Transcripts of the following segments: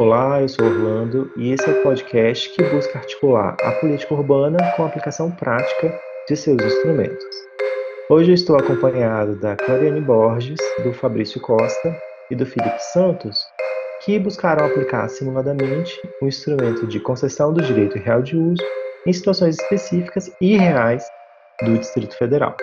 Olá, eu sou Orlando e esse é o podcast que busca articular a política urbana com a aplicação prática de seus instrumentos. Hoje eu estou acompanhado da Clariane Borges, do Fabrício Costa e do Felipe Santos, que buscaram aplicar simuladamente o um instrumento de concessão do direito real de uso em situações específicas e reais do Distrito Federal.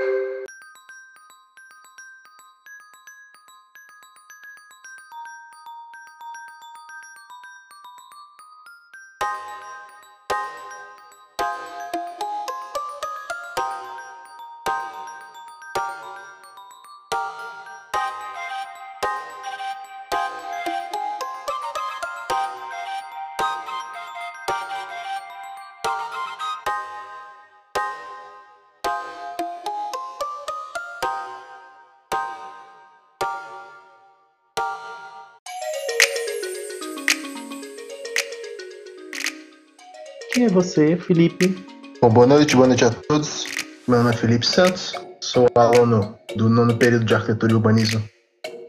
Quem é você, Felipe? Bom, boa noite, boa noite a todos. Meu nome é Felipe Santos, sou aluno do nono período de Arquitetura e Urbanismo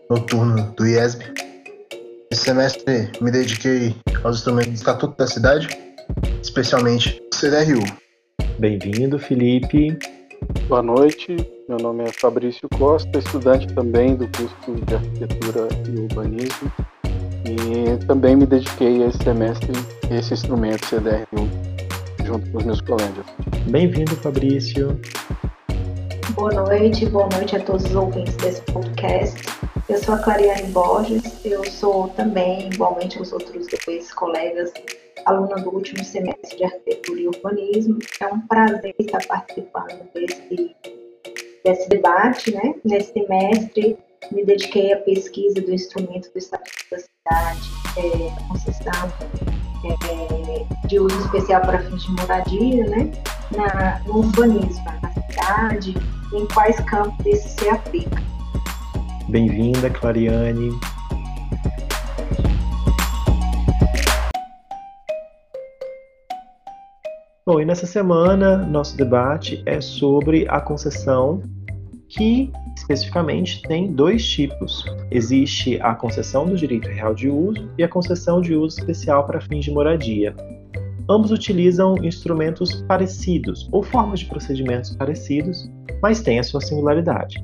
noturno do IESB. Esse semestre me dediquei aos instrumentos do Estatuto da Cidade, especialmente CDRU. Bem-vindo, Felipe. Boa noite, meu nome é Fabrício Costa, estudante também do curso de Arquitetura e Urbanismo e também me dediquei esse semestre a esse instrumento CDRU junto com os meus colegas. Bem-vindo, Fabrício. Boa noite, boa noite a todos os ouvintes desse podcast. Eu sou a Clariane Borges, eu sou também, igualmente aos outros dois colegas, aluna do último semestre de Arquitetura e Urbanismo. É um prazer estar participando desse, desse debate, né? Nesse semestre, me dediquei à pesquisa do instrumento do Estatuto da Cidade, é, concessão é, de uso especial para fins de moradia, né, na, no urbanismo, na cidade, em quais campos isso se aplica. Bem-vinda, Clariane. Bom, e nessa semana nosso debate é sobre a concessão que especificamente tem dois tipos. Existe a concessão do direito real de uso e a concessão de uso especial para fins de moradia. Ambos utilizam instrumentos parecidos ou formas de procedimentos parecidos, mas têm a sua singularidade.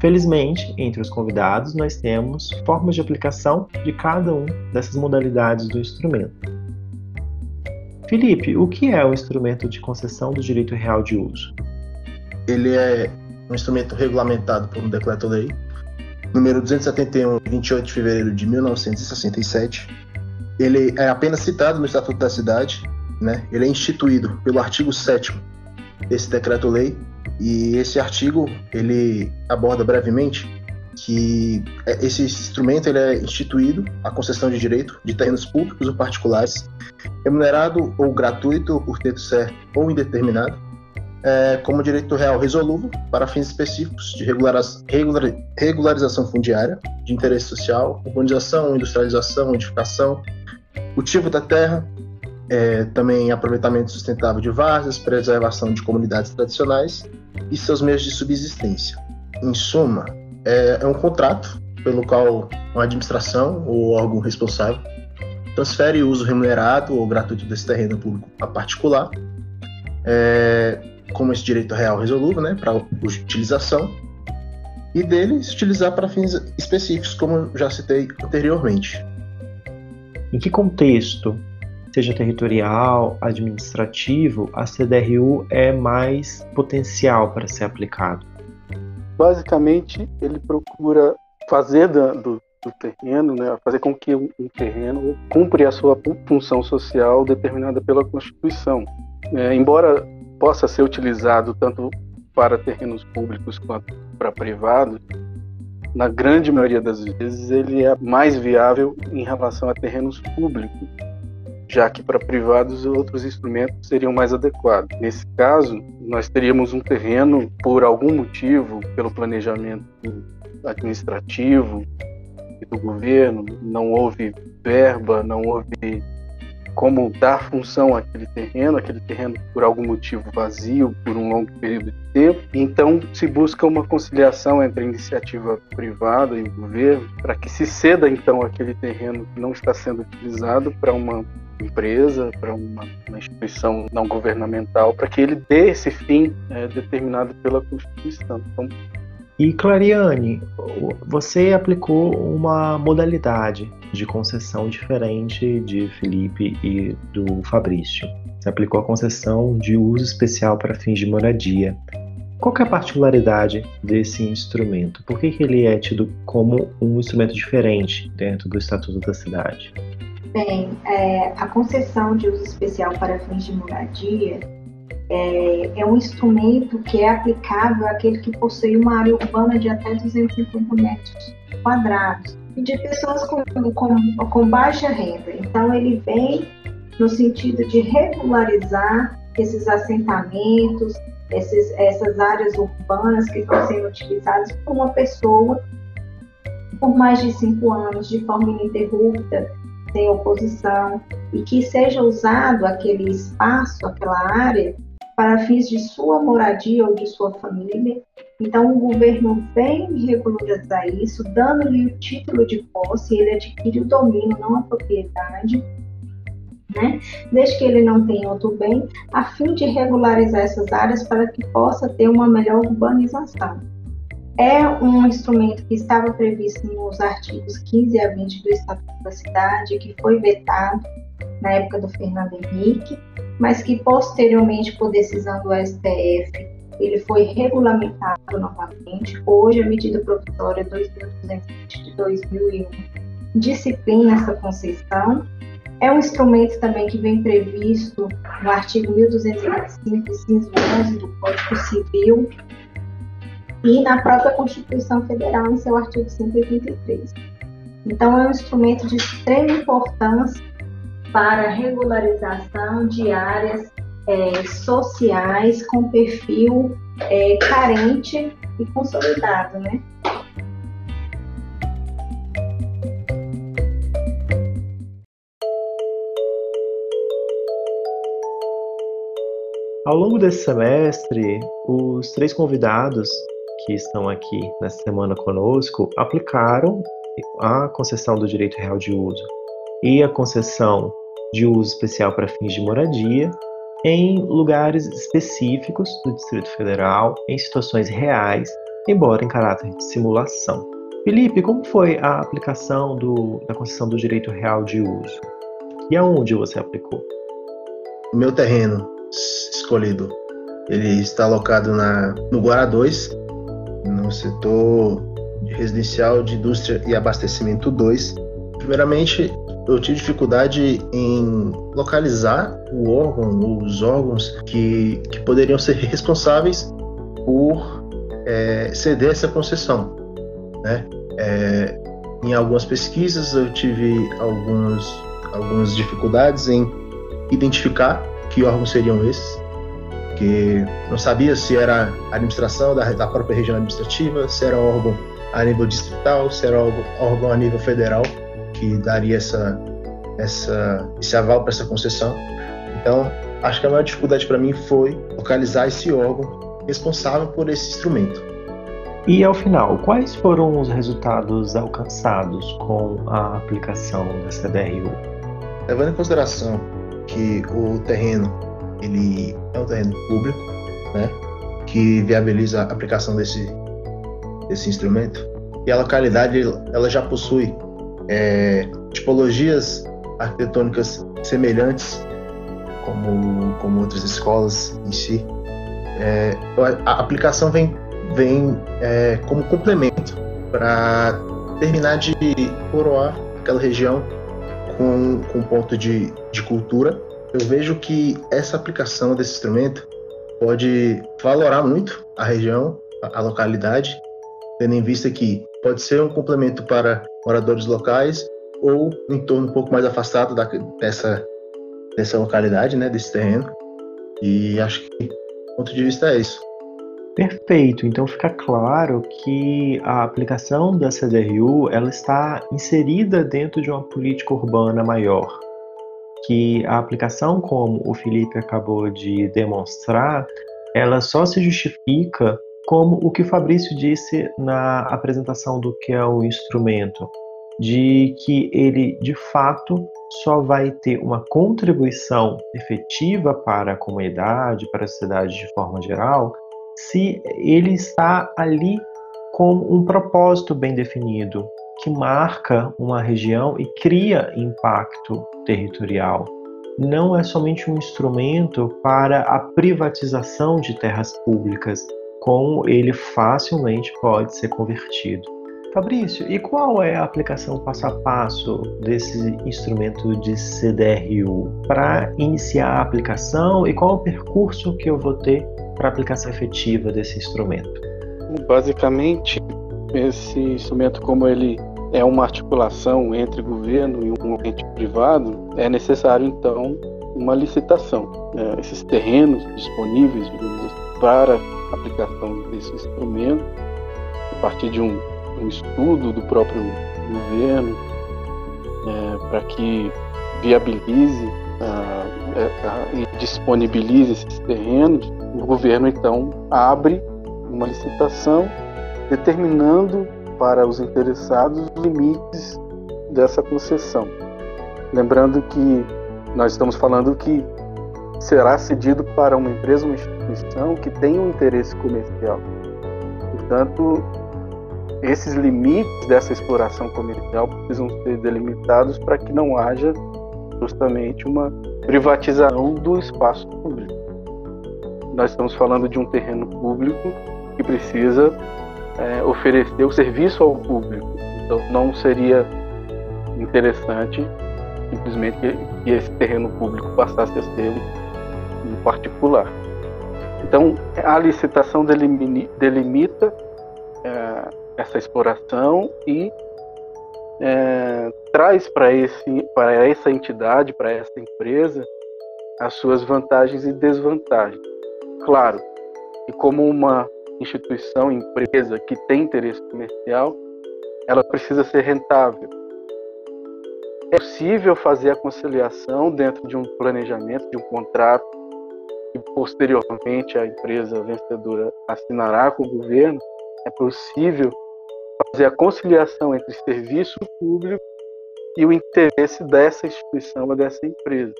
Felizmente, entre os convidados, nós temos formas de aplicação de cada um dessas modalidades do instrumento. Felipe, o que é o instrumento de concessão do direito real de uso? Ele é um instrumento regulamentado por um decreto-lei, número 271, 28 de fevereiro de 1967. Ele é apenas citado no Estatuto da Cidade, né? Ele é instituído pelo artigo 7 desse decreto-lei, e esse artigo ele aborda brevemente que esse instrumento ele é instituído a concessão de direito de terrenos públicos ou particulares, remunerado ou gratuito por tempo certo ou indeterminado, é, como direito real resolúvel para fins específicos de regularização fundiária, de interesse social, urbanização, industrialização, edificação, cultivo da terra, é, também aproveitamento sustentável de várzeas, preservação de comunidades tradicionais e seus meios de subsistência. Em suma, é, é um contrato pelo qual uma administração ou órgão responsável transfere o uso remunerado ou gratuito desse terreno público a particular, é, como esse direito real resolúvel, né, para utilização, e dele se utilizar para fins específicos, como já citei anteriormente. Em que contexto, seja territorial, administrativo, a CDRU é mais potencial para ser aplicado? Basicamente, ele procura fazer do, do, do terreno, né, fazer com que um, um terreno cumpra a sua função social determinada pela Constituição. É, embora possa ser utilizado tanto para terrenos públicos quanto para privados, na grande maioria das vezes ele é mais viável em relação a terrenos públicos, já que para privados outros instrumentos seriam mais adequados. Nesse caso, nós teríamos um terreno por algum motivo, pelo planejamento administrativo e do governo, não houve verba, não houve como dar função àquele terreno, aquele terreno por algum motivo vazio por um longo período de tempo. Então se busca uma conciliação entre a iniciativa privada e o governo para que se ceda então aquele terreno que não está sendo utilizado para uma empresa, para uma, uma, instituição não governamental, para que ele dê esse fim é, determinado pela Constituição. Então, e Clariane, você aplicou uma modalidade de concessão diferente de Felipe e do Fabrício. Aplicou a concessão de uso especial para fins de moradia. Qual é a particularidade desse instrumento? Por que, que ele é tido como um instrumento diferente dentro do Estatuto da Cidade? Bem, é, a concessão de uso especial para fins de moradia é, é, um instrumento que é aplicável àquele que possui uma área urbana de até 250 metros quadrados de pessoas com, com, com baixa renda. Então, ele vem no sentido de regularizar esses assentamentos, esses, essas áreas urbanas que estão sendo utilizadas por uma pessoa por mais de cinco anos, de forma ininterrupta, sem oposição, e que seja usado aquele espaço, aquela área, para fins de sua moradia ou de sua família. Então, o governo vem regularizar isso, dando-lhe o título de posse, ele adquire o domínio, não a propriedade, né? desde que ele não tenha outro bem, a fim de regularizar essas áreas para que possa ter uma melhor urbanização. É um instrumento que estava previsto nos artigos 15 a 20 do Estatuto da Cidade, que foi vetado na época do Fernando Henrique, mas que posteriormente, por decisão do STF, ele foi regulamentado novamente. Hoje, a medida provisória 2220 de 2001 disciplina essa concessão. É um instrumento também que vem previsto no artigo 1225, inciso 11 do Código Civil e na própria Constituição Federal, em seu artigo 183. Então, é um instrumento de extrema importância para regularização de áreas é, sociais com perfil é, carente e consolidado, né? Ao longo desse semestre, os três convidados que estão aqui nessa semana conosco aplicaram a concessão do direito real de uso e a concessão de uso especial para fins de moradia em lugares específicos do Distrito Federal, em situações reais, embora em caráter de simulação. Felipe, como foi a aplicação do, da concessão do direito real de uso? E aonde você aplicou? O meu terreno escolhido, ele está alocado na, no Guará 2, no setor residencial de indústria e abastecimento 2. Primeiramente, eu tive dificuldade em localizar o órgão, os órgãos que, que poderiam ser responsáveis por é, ceder essa concessão. Né? É, em algumas pesquisas eu tive alguns, algumas dificuldades em identificar que órgãos seriam esses, que não sabia se era a administração da, da própria região administrativa, se era órgão a nível distrital, se era órgão a nível federal que daria essa, essa, esse aval para essa concessão. Então, acho que a maior dificuldade para mim foi localizar esse órgão responsável por esse instrumento. E ao final, quais foram os resultados alcançados com a aplicação da CDRU? Levando em consideração que o terreno ele é um terreno público, né, que viabiliza a aplicação desse desse instrumento e a localidade ela já possui é, tipologias arquitetônicas semelhantes, como, como outras escolas em si. É, a aplicação vem, vem é, como complemento para terminar de coroar aquela região com, com ponto de, de cultura. Eu vejo que essa aplicação desse instrumento pode valorar muito a região, a, a localidade, tendo em vista que pode ser um complemento para moradores locais ou um entorno um pouco mais afastado da, dessa, dessa localidade, né, desse terreno. E acho que o ponto de vista é isso. Perfeito. Então fica claro que a aplicação da CDRU ela está inserida dentro de uma política urbana maior. que a aplicação, como o Felipe acabou de demonstrar, ela só se justifica como o que o Fabrício disse na apresentação do que é o instrumento, de que ele de fato só vai ter uma contribuição efetiva para a comunidade, para a sociedade de forma geral, se ele está ali com um propósito bem definido, que marca uma região e cria impacto territorial. Não é somente um instrumento para a privatização de terras públicas, como ele facilmente pode ser convertido. Fabrício, e qual é a aplicação passo a passo desse instrumento de CDRU para iniciar a aplicação e qual é o percurso que eu vou ter para a aplicação efetiva desse instrumento? Basicamente, esse instrumento, como ele é uma articulação entre governo e um ente privado, é necessário então uma licitação. É, esses terrenos disponíveis digamos, para aplicação desse instrumento, a partir de um, um estudo do próprio governo, é, para que viabilize é, e disponibilize esses terrenos, o governo então abre uma licitação determinando para os interessados os limites dessa concessão. Lembrando que nós estamos falando que será cedido para uma empresa, uma instituição que tem um interesse comercial. Portanto, esses limites dessa exploração comercial precisam ser delimitados para que não haja justamente uma privatização do espaço público. Nós estamos falando de um terreno público que precisa é, oferecer o serviço ao público. Então, não seria interessante simplesmente que esse terreno público passasse a ser particular. Então, a licitação delimita é, essa exploração e é, traz para essa entidade, para essa empresa, as suas vantagens e desvantagens. Claro, e como uma instituição, empresa que tem interesse comercial, ela precisa ser rentável. É possível fazer a conciliação dentro de um planejamento, de um contrato, que posteriormente a empresa vencedora assinará com o governo. É possível fazer a conciliação entre serviço público e o interesse dessa instituição ou dessa empresa.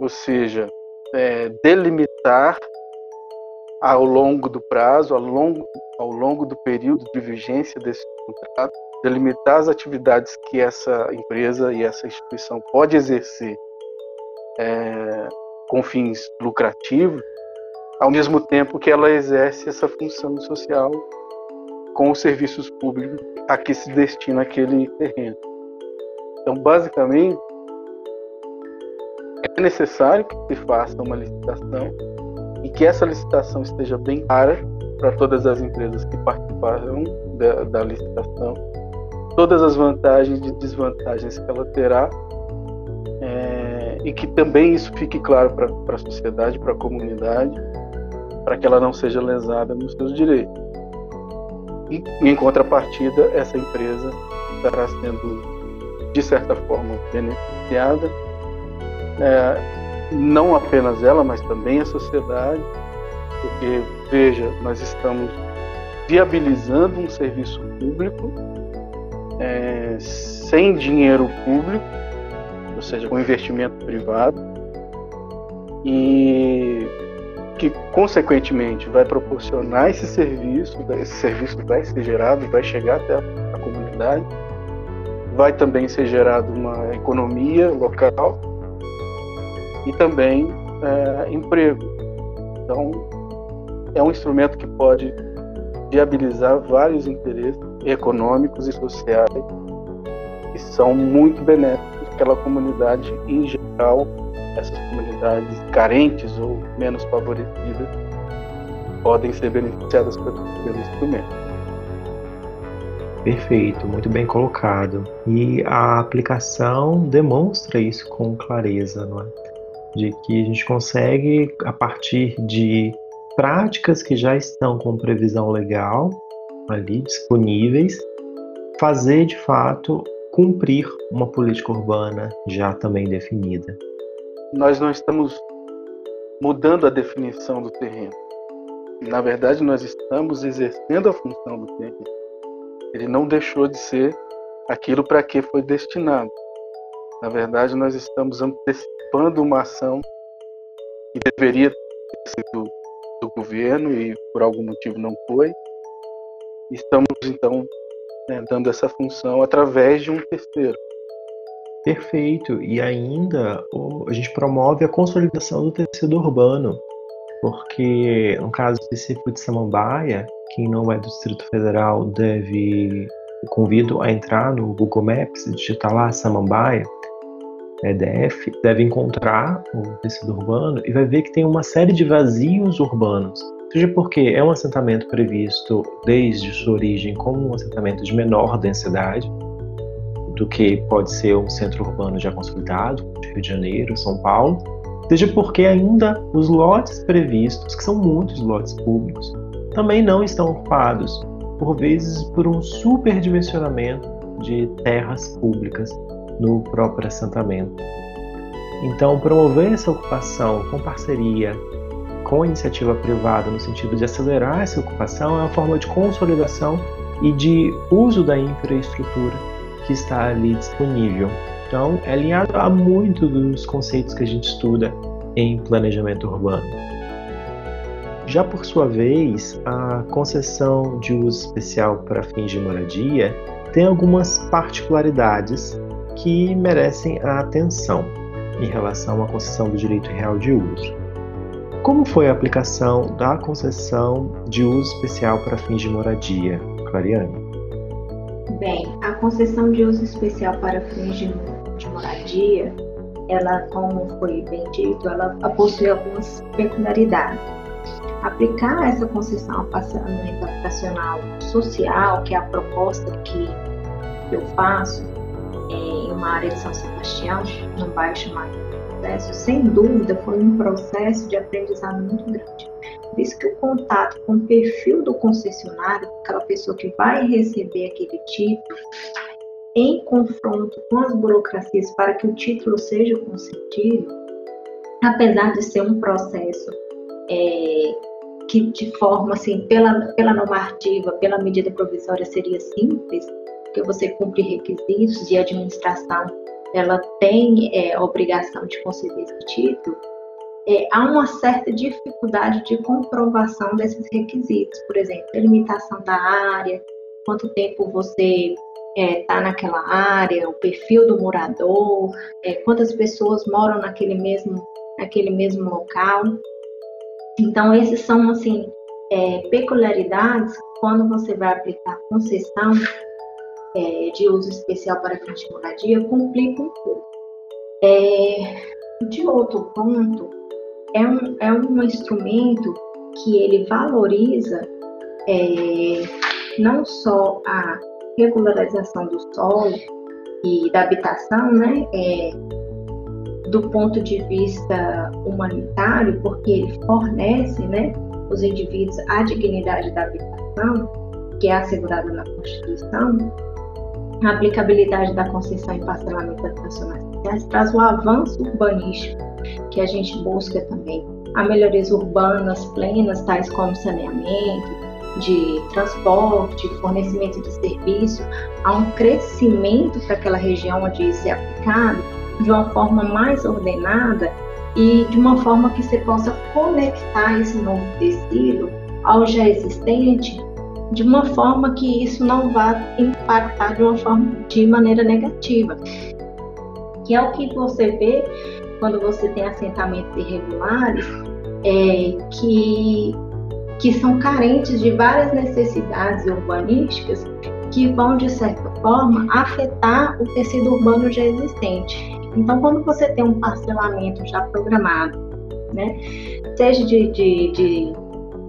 Ou seja, é, delimitar ao longo do prazo, ao longo, ao longo do período de vigência desse contrato, delimitar as atividades que essa empresa e essa instituição pode exercer é, com fins lucrativos, ao mesmo tempo que ela exerce essa função social com os serviços públicos a que se destina aquele terreno. Então, basicamente, é necessário que se faça uma licitação e que essa licitação esteja bem clara para todas as empresas que participaram da, da licitação, todas as vantagens e desvantagens que ela terá, e que também isso fique claro para a sociedade, para a comunidade, para que ela não seja lesada nos seus direitos. E, em contrapartida, essa empresa estará sendo, de certa forma, beneficiada. É, não apenas ela, mas também a sociedade, porque, veja, nós estamos viabilizando um serviço público é, sem dinheiro público, ou seja, com investimento privado, e que, consequentemente, vai proporcionar esse serviço, esse serviço vai ser gerado, vai chegar até a comunidade, vai também ser gerado uma economia local e também é, emprego. Então, é um instrumento que pode viabilizar vários interesses econômicos e sociais que são muito benéficos para a comunidade em geral, essas comunidades carentes ou menos favorecidas podem ser beneficiadas pelo instrumento. Perfeito, muito bem colocado. E a aplicação demonstra isso com clareza, não é? de que a gente consegue, a partir de práticas que já estão com previsão legal ali disponíveis, fazer de fato cumprir uma política urbana já também definida? Nós não estamos mudando a definição do terreno. Na verdade, nós estamos exercendo a função do terreno. Ele não deixou de ser aquilo para que foi destinado. Na verdade, nós estamos antecipando uma ação que deveria ter sido do governo e por algum motivo não foi. Estamos então né, dando essa função através de um terceiro. Perfeito. E ainda a gente promove a consolidação do tecido urbano, porque no caso específico de Samambaia, quem não é do Distrito Federal deve convido a entrar no Google Maps digitar lá Samambaia, EDF, deve encontrar o tecido urbano e vai ver que tem uma série de vazios urbanos. Seja porque é um assentamento previsto desde sua origem como um assentamento de menor densidade, do que pode ser um centro urbano já consolidado, Rio de Janeiro, São Paulo, seja porque ainda os lotes previstos, que são muitos lotes públicos, também não estão ocupados, por vezes por um superdimensionamento de terras públicas no próprio assentamento. Então, promover essa ocupação com parceria com a iniciativa privada no sentido de acelerar essa ocupação é uma forma de consolidação e de uso da infraestrutura que está ali disponível. Então, é alinhado a muito dos conceitos que a gente estuda em planejamento urbano. Já por sua vez, a concessão de uso especial para fins de moradia tem algumas particularidades que merecem a atenção em relação à concessão do direito real de uso. Como foi a aplicação da concessão de uso especial para fins de moradia, Clariane? Bem, a concessão de uso especial para fins de, de moradia, ela, como foi bem dito, ela possui algumas peculiaridades. Aplicar essa concessão ao parcelamento habitacional social, que é a proposta que eu faço é, em uma área de São Sebastião, num bairro chamado Processo, sem dúvida foi um processo de aprendizado muito grande. Visto que o contato com o perfil do concessionário, aquela pessoa que vai receber aquele título, em confronto com as burocracias para que o título seja concedido, apesar de ser um processo é, que de forma assim, pela, pela normativa, pela medida provisória seria simples, porque você cumpre requisitos de administração, ela tem é, a obrigação de conceder esse título, é, há uma certa dificuldade de comprovação desses requisitos, por exemplo, delimitação da área, quanto tempo você está é, tá naquela área, o perfil do morador, é, quantas pessoas moram naquele mesmo, naquele mesmo local. Então, esses são, assim, é, peculiaridades quando você vai aplicar concessão é, de uso especial para moradia, complica um pouco. É, de outro ponto, é um, é um instrumento que ele valoriza é, não só a regularização do solo e da habitação, né, é, do ponto de vista humanitário, porque ele fornece, né, os indivíduos a dignidade da habitação, que é assegurada na Constituição, a aplicabilidade da concessão e parcelamento habitacionais sociais traz o avanço urbanístico que a gente busca também. Há melhorias urbanas plenas, tais como saneamento, de transporte, fornecimento de serviço, há um crescimento para aquela região onde isso é aplicado de uma forma mais ordenada e de uma forma que você possa conectar esse novo tecido ao já existente, de uma forma que isso não vá impactar de uma forma de maneira negativa. Que é o que você vê quando você tem assentamentos irregulares, é, que, que são carentes de várias necessidades urbanísticas que vão, de certa forma, afetar o tecido urbano já existente. Então, quando você tem um parcelamento já programado, né, seja de, de, de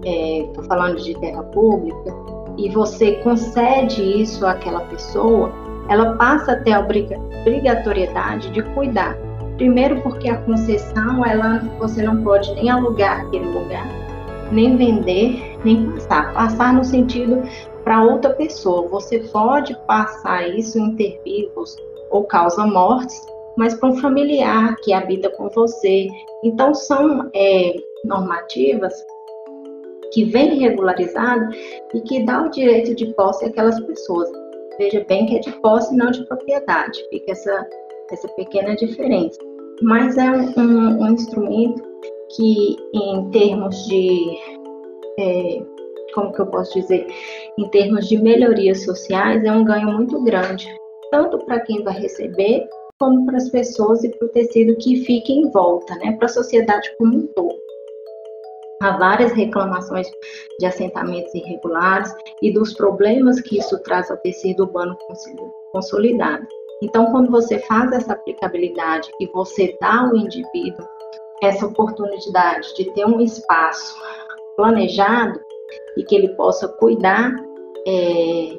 estou é, falando de terra pública, e você concede isso àquela pessoa, ela passa a ter a obrigatoriedade de cuidar Primeiro porque a concessão, ela você não pode nem alugar aquele lugar, nem vender, nem passar. Passar no sentido para outra pessoa. Você pode passar isso em ter vivos ou causa mortes, mas para um familiar que habita com você. Então, são é, normativas que vêm regularizadas e que dá o direito de posse àquelas pessoas. Veja bem que é de posse, não de propriedade. Fica essa, essa pequena diferença. Mas é um, um, um instrumento que, em termos de é, como que eu posso dizer, em termos de melhorias sociais, é um ganho muito grande, tanto para quem vai receber, como para as pessoas e para o tecido que fica em volta, né, para a sociedade como um todo. Há várias reclamações de assentamentos irregulares e dos problemas que isso traz ao tecido urbano consolidado. Então, quando você faz essa aplicabilidade e você dá ao indivíduo essa oportunidade de ter um espaço planejado, e que ele possa cuidar, é,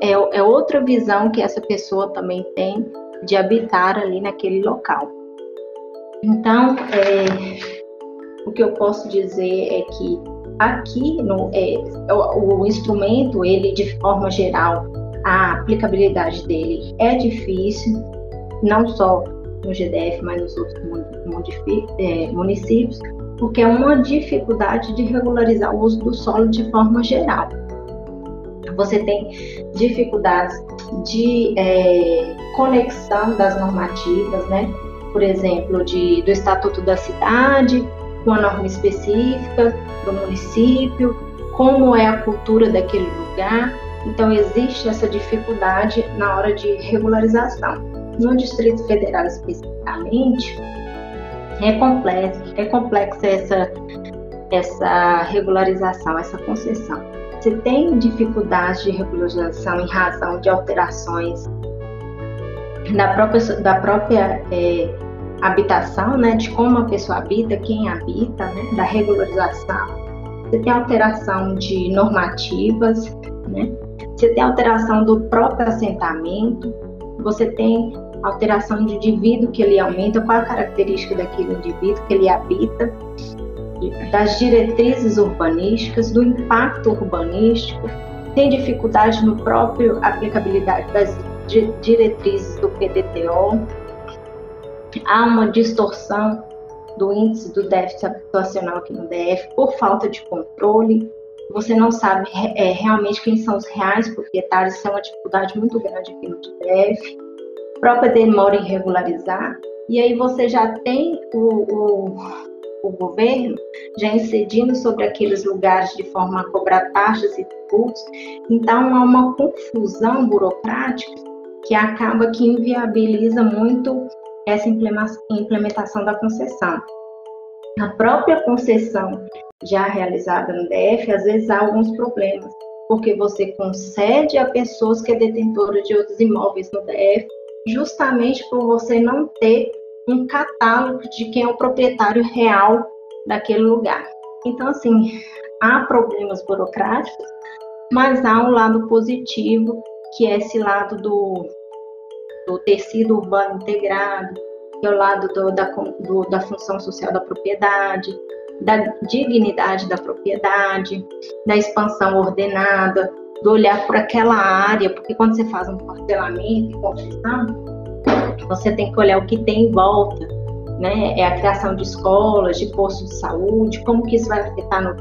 é, é outra visão que essa pessoa também tem de habitar ali naquele local. Então, é, o que eu posso dizer é que aqui no, é, o, o, instrumento, ele de forma geral, a aplicabilidade dele é difícil, não só no GDF, mas nos outros é, municípios, porque é uma dificuldade de regularizar o uso do solo de forma geral. Você tem dificuldades de é, conexão das normativas, né? Por exemplo, de, do Estatuto da Cidade, com a norma específica do município, como é a cultura daquele lugar. Então, existe essa dificuldade na hora de regularização. No Distrito Federal, especificamente, é complexo, é complexa essa, essa regularização, essa concessão. Você tem dificuldade de regularização em razão de alterações da própria, da própria é, habitação, né, de como a pessoa habita, quem habita, né, da regularização. Você tem alteração de normativas, né? Você tem alteração do próprio assentamento, você tem alteração de indivíduo que ele aumenta, qual a característica daquele indivíduo que ele habita, das diretrizes urbanísticas, do impacto urbanístico, tem dificuldade no próprio aplicabilidade das diretrizes do PDTO, há uma distorção do índice do déficit habitacional aqui no DF por falta de controle, você não sabe é, realmente quem são os reais proprietários, isso é uma dificuldade muito grande aqui no DF própria demora em regularizar, e aí você já tem o, o, o governo já incidindo sobre aqueles lugares de forma a cobrar taxas e tributos, então há uma confusão burocrática que acaba que inviabiliza muito essa implementação da concessão. A própria concessão já realizada no DF, às vezes há alguns problemas, porque você concede a pessoas que é detentora de outros imóveis no DF justamente por você não ter um catálogo de quem é o proprietário real daquele lugar. Então, assim, há problemas burocráticos, mas há um lado positivo, que é esse lado do, do tecido urbano integrado, que é lado do, da, do, da função social da propriedade, da dignidade da propriedade, da expansão ordenada, do olhar para aquela área, porque quando você faz um parcelamento e construção, você tem que olhar o que tem em volta, né? É a criação de escolas, de postos de saúde, como que isso vai afetar no,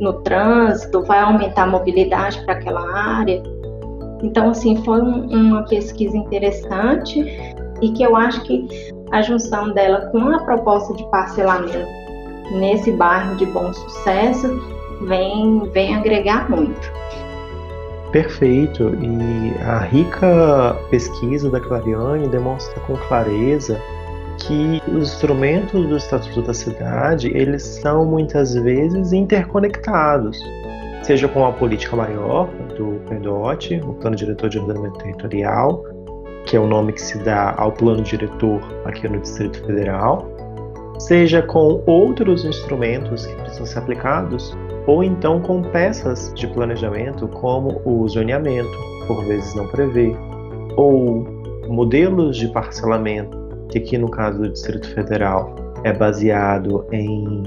no trânsito, vai aumentar a mobilidade para aquela área. Então, assim, foi um, uma pesquisa interessante e que eu acho que a junção dela com a proposta de parcelamento nesse bairro de bom sucesso vem, vem agregar muito. Perfeito. E a rica pesquisa da Clariane demonstra com clareza que os instrumentos do Estatuto da Cidade, eles são muitas vezes interconectados, seja com a política maior do PEDOT, o Plano Diretor de Ordenamento Territorial, que é o nome que se dá ao plano diretor aqui no Distrito Federal, seja com outros instrumentos que precisam ser aplicados ou então com peças de planejamento como o zoneamento, por vezes não prevê, ou modelos de parcelamento, que aqui no caso do Distrito Federal é baseado em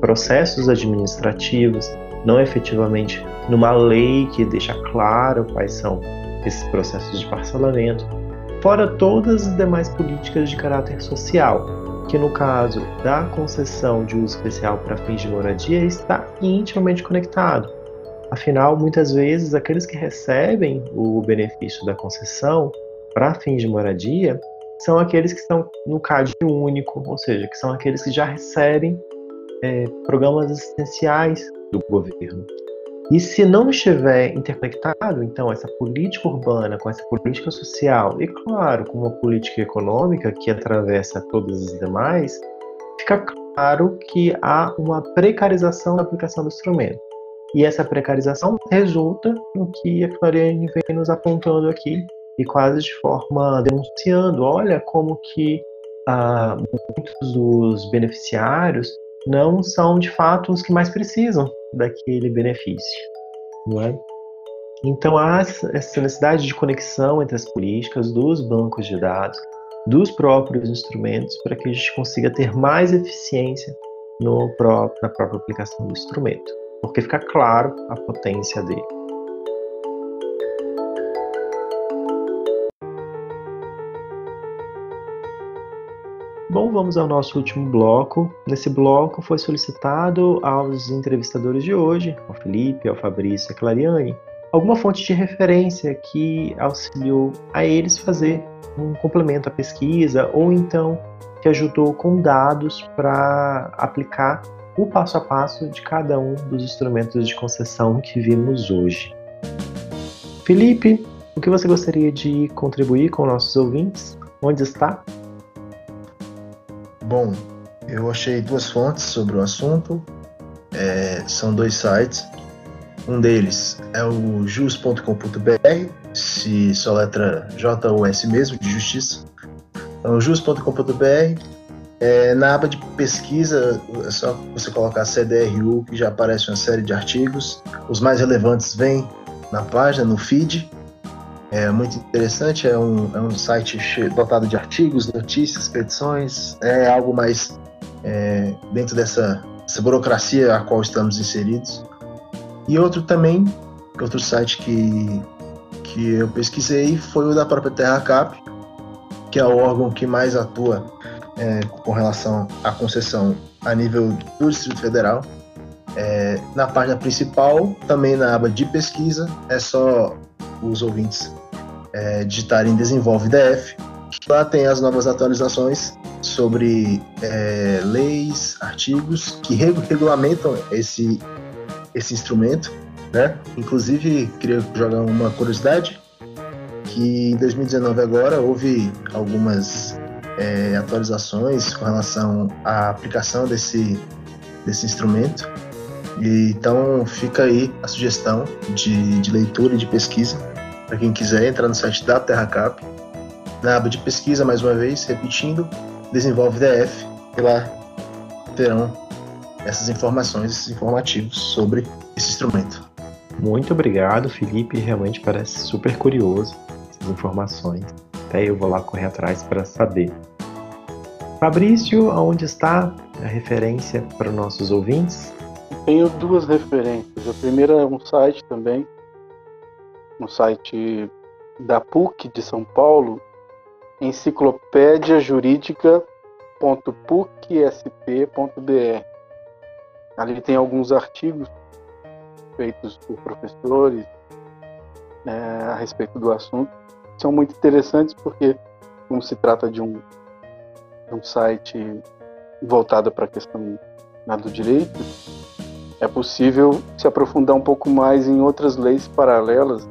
processos administrativos não efetivamente numa lei que deixa claro quais são esses processos de parcelamento, fora todas as demais políticas de caráter social, que no caso da concessão de uso especial para fins de moradia está intimamente conectado. Afinal, muitas vezes aqueles que recebem o benefício da concessão para fins de moradia são aqueles que estão no CAD único, ou seja, que são aqueles que já recebem é, programas assistenciais do governo. E se não estiver interconectado, então, essa política urbana com essa política social, e claro, com uma política econômica que atravessa todas as demais, fica claro que há uma precarização da aplicação do instrumento. E essa precarização resulta no que a Clariane vem nos apontando aqui, e quase de forma denunciando, olha como que ah, muitos dos beneficiários não são de fato os que mais precisam daquele benefício, não é? Então há essa necessidade de conexão entre as políticas, dos bancos de dados, dos próprios instrumentos, para que a gente consiga ter mais eficiência no próprio, na própria aplicação do instrumento, porque fica claro a potência dele. Bom, vamos ao nosso último bloco. Nesse bloco foi solicitado aos entrevistadores de hoje, ao Felipe, ao Fabrício e a Clariane, alguma fonte de referência que auxiliou a eles fazer um complemento à pesquisa ou então que ajudou com dados para aplicar o passo a passo de cada um dos instrumentos de concessão que vimos hoje. Felipe, o que você gostaria de contribuir com nossos ouvintes? Onde está? Bom, eu achei duas fontes sobre o assunto. É, são dois sites. Um deles é o jus.com.br, se só letra J-U-S mesmo, de justiça. Então, jus.com.br. É, na aba de pesquisa, é só você colocar CDRU, que já aparece uma série de artigos. Os mais relevantes vêm na página, no feed. É muito interessante, é um, é um site dotado de artigos, notícias, petições, é algo mais é, dentro dessa, dessa, burocracia a qual estamos inseridos. E outro também, outro site que, que eu pesquisei foi o da própria TerraCap, que é o órgão que mais atua é, com relação à concessão a nível do Distrito Federal. É, na página principal, também na aba de pesquisa, é só os ouvintes é, digitarem Desenvolve DF. Lá tem as novas atualizações sobre é, leis, artigos que regulamentam esse, esse instrumento. Né? Inclusive, queria jogar uma curiosidade, que em 2019 agora houve algumas é, atualizações com relação à aplicação desse, desse instrumento. E, então fica aí a sugestão de, de leitura e de pesquisa para quem quiser entrar no site da TerraCap, na aba de pesquisa, mais uma vez, repetindo, desenvolve DF, e lá terão essas informações, esses informativos sobre esse instrumento. Muito obrigado, Felipe. Realmente parece super curioso essas informações. Até eu vou lá correr atrás para saber. Fabrício, aonde está a referência para os nossos ouvintes? Tenho duas referências. A primeira é um site também, no site da PUC de São Paulo, enciclopédiajurídica.pucsp.br. Ali tem alguns artigos feitos por professores é, a respeito do assunto. São muito interessantes porque, como se trata de um, de um site voltado para a questão né, do direito, é possível se aprofundar um pouco mais em outras leis paralelas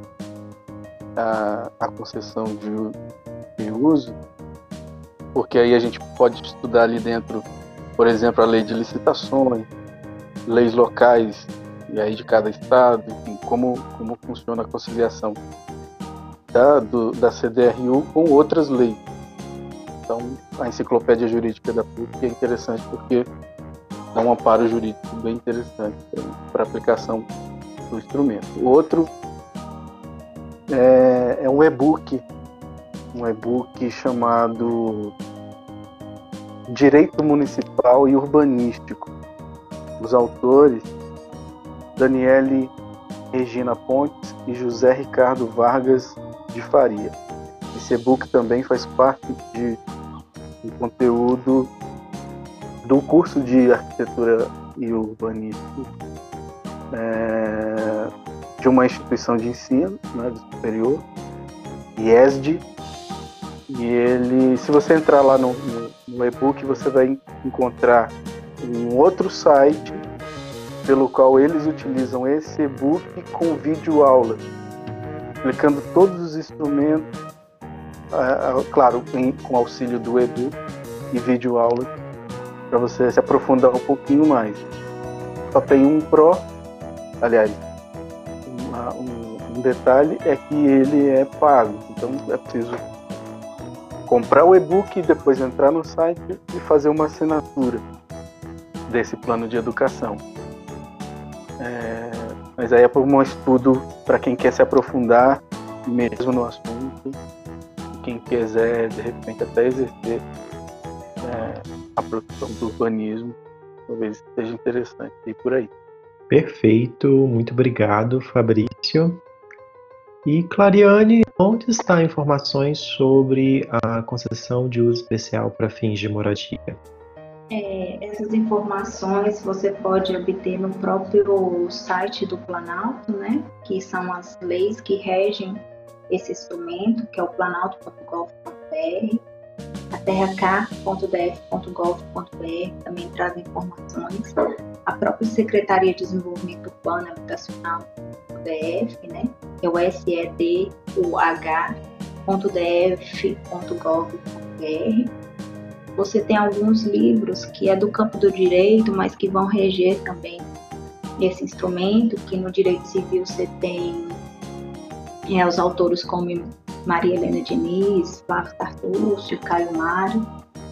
a, a concessão de, de uso, porque aí a gente pode estudar ali dentro, por exemplo, a lei de licitações, leis locais e aí de cada estado, enfim, como, como funciona a conciliação da, do, da CDRU com outras leis. Então, a enciclopédia jurídica da PUC é interessante porque dá um amparo jurídico bem interessante para aplicação do instrumento. Outro é, é um e-book, um e-book chamado Direito Municipal e Urbanístico. Os autores Daniele Regina Pontes e José Ricardo Vargas de Faria. Esse e-book também faz parte de um conteúdo do curso de arquitetura e urbanismo é, de uma instituição de ensino né, superior, IESD, e ele, se você entrar lá no, no, no e-book, você vai encontrar um outro site pelo qual eles utilizam esse e-book com vídeo aula, explicando todos os instrumentos, claro, com auxílio do e-book e vídeo aula, para você se aprofundar um pouquinho mais. Só tem um Pro, aliás, um, um detalhe é que ele é pago, então é preciso comprar o e-book e depois entrar no site e fazer uma assinatura desse plano de educação. É, mas aí é para um estudo para quem quer se aprofundar mesmo no assunto, quem quiser de repente até exercer é, a profissão do urbanismo, talvez seja interessante ir por aí. Perfeito, muito obrigado, Fabrício. E Clariane, onde está informações sobre a concessão de uso especial para fins de moradia? É, essas informações você pode obter no próprio site do Planalto, né? Que são as leis que regem esse instrumento, que é o planalto.gov.br, a terracar.df.gov.br também traz informações, a própria Secretaria de Desenvolvimento Urbano Habitacional DF, né? É o seduh.gov.br você tem alguns livros que é do campo do direito, mas que vão reger também esse instrumento, que no direito civil você tem é, os autores como Maria Helena Diniz, Flávio Tartúcio, Caio Mário,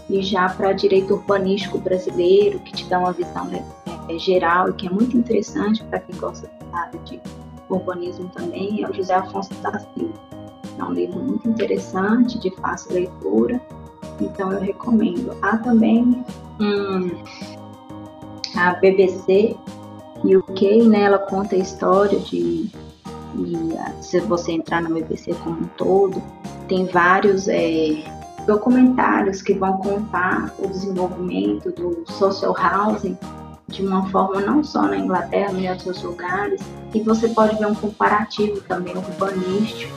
e já para direito urbanístico brasileiro, que te dá uma visão é, é, geral e que é muito interessante para quem gosta área de urbanismo também, é o José Afonso da Silva. É um livro muito interessante, de fácil leitura, então eu recomendo. Há também hum, a BBC UK, né, ela conta a história de, se você entrar na BBC como um todo, tem vários é, documentários que vão contar o desenvolvimento do social housing de uma forma não só na Inglaterra, mas em outros lugares, e você pode ver um comparativo também urbanístico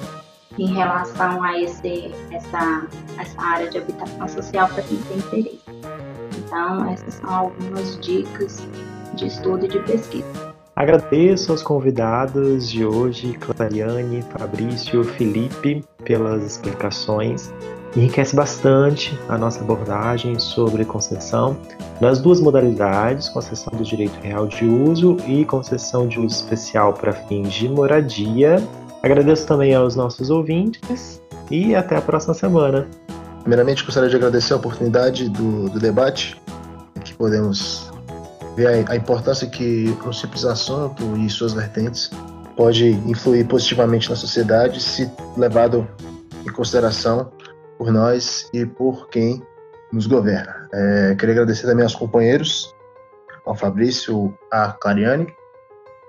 em relação a esse, essa, essa área de habitação social para quem tem interesse. Então, essas são algumas dicas de estudo e de pesquisa. Agradeço aos convidados de hoje, Clariane, Fabrício, Felipe, pelas explicações. Enriquece bastante a nossa abordagem sobre concessão nas duas modalidades, concessão do direito real de uso e concessão de uso especial para fins de moradia Agradeço também aos nossos ouvintes e até a próxima semana. Primeiramente, gostaria de agradecer a oportunidade do, do debate, que podemos ver a, a importância que um simples assunto e suas vertentes pode influir positivamente na sociedade se levado em consideração por nós e por quem nos governa. É, queria agradecer também aos companheiros, ao Fabrício, a Clariane,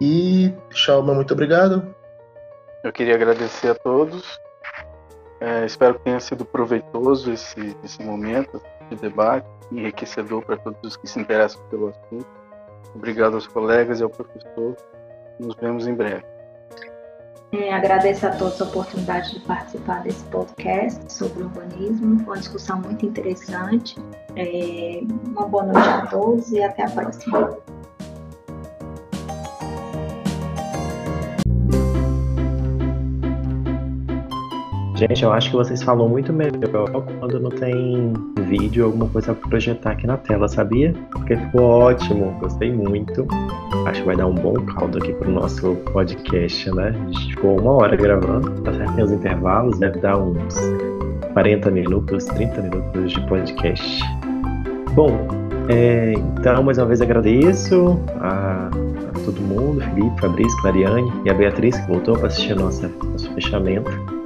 e meu muito obrigado eu queria agradecer a todos. É, espero que tenha sido proveitoso esse, esse momento de debate, enriquecedor para todos os que se interessam pelo assunto. Obrigado aos colegas e ao professor. Nos vemos em breve. É, agradeço a todos a oportunidade de participar desse podcast sobre urbanismo. Foi uma discussão muito interessante. É, uma boa noite a todos e até a próxima. Gente, eu acho que vocês falam muito melhor quando não tem vídeo alguma coisa pra projetar aqui na tela, sabia? Porque ficou ótimo, gostei muito. Acho que vai dar um bom caldo aqui pro nosso podcast, né? A gente ficou uma hora gravando, tá certo? Tem os intervalos, deve dar uns 40 minutos, 30 minutos de podcast. Bom, é, então mais uma vez agradeço a, a todo mundo, Felipe, Fabrício, Clariane e a Beatriz que voltou para assistir nossa, nosso fechamento.